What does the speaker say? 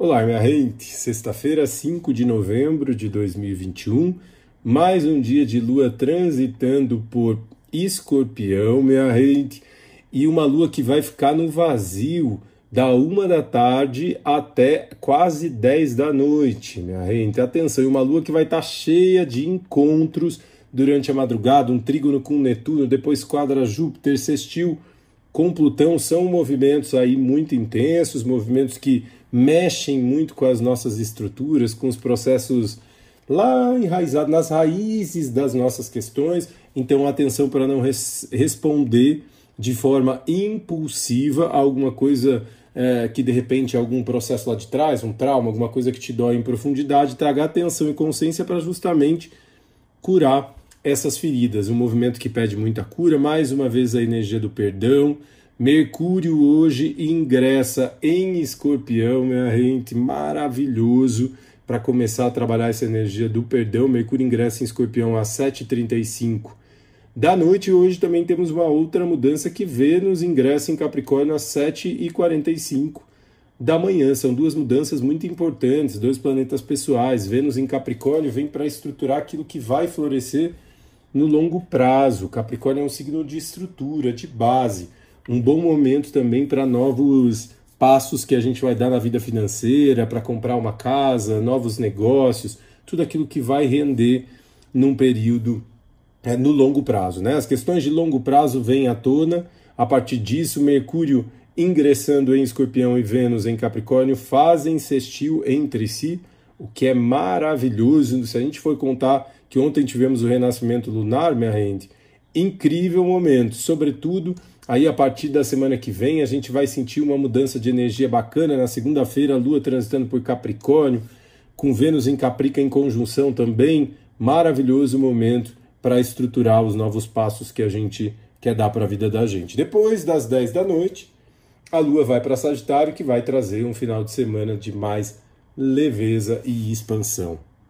Olá, minha gente! Sexta-feira, 5 de novembro de 2021, mais um dia de lua transitando por escorpião, minha gente, e uma lua que vai ficar no vazio da uma da tarde até quase 10 da noite, minha gente. Atenção, e uma lua que vai estar cheia de encontros durante a madrugada, um trígono com Netuno, depois quadra Júpiter, sextil com Plutão, são movimentos aí muito intensos, movimentos que mexem muito com as nossas estruturas, com os processos lá enraizados nas raízes das nossas questões. Então, atenção para não res responder de forma impulsiva a alguma coisa é, que de repente algum processo lá de trás, um trauma, alguma coisa que te dói em profundidade, traga atenção e consciência para justamente curar essas feridas. Um movimento que pede muita cura, mais uma vez a energia do perdão, Mercúrio hoje ingressa em Escorpião, minha gente, maravilhoso para começar a trabalhar essa energia do perdão. Mercúrio ingressa em Escorpião às 7h35 da noite. Hoje também temos uma outra mudança que Vênus ingressa em Capricórnio às 7h45 da manhã. São duas mudanças muito importantes, dois planetas pessoais. Vênus em Capricórnio vem para estruturar aquilo que vai florescer no longo prazo. Capricórnio é um signo de estrutura, de base um bom momento também para novos passos que a gente vai dar na vida financeira, para comprar uma casa, novos negócios, tudo aquilo que vai render num período é, no longo prazo. Né? As questões de longo prazo vêm à tona, a partir disso, Mercúrio ingressando em Escorpião e Vênus em Capricórnio fazem sextil entre si, o que é maravilhoso. Se a gente for contar que ontem tivemos o renascimento lunar, minha gente, incrível momento, sobretudo Aí, a partir da semana que vem, a gente vai sentir uma mudança de energia bacana. Na segunda-feira, a Lua transitando por Capricórnio, com Vênus em Caprica em conjunção também. Maravilhoso momento para estruturar os novos passos que a gente quer dar para a vida da gente. Depois das 10 da noite, a Lua vai para Sagitário, que vai trazer um final de semana de mais leveza e expansão.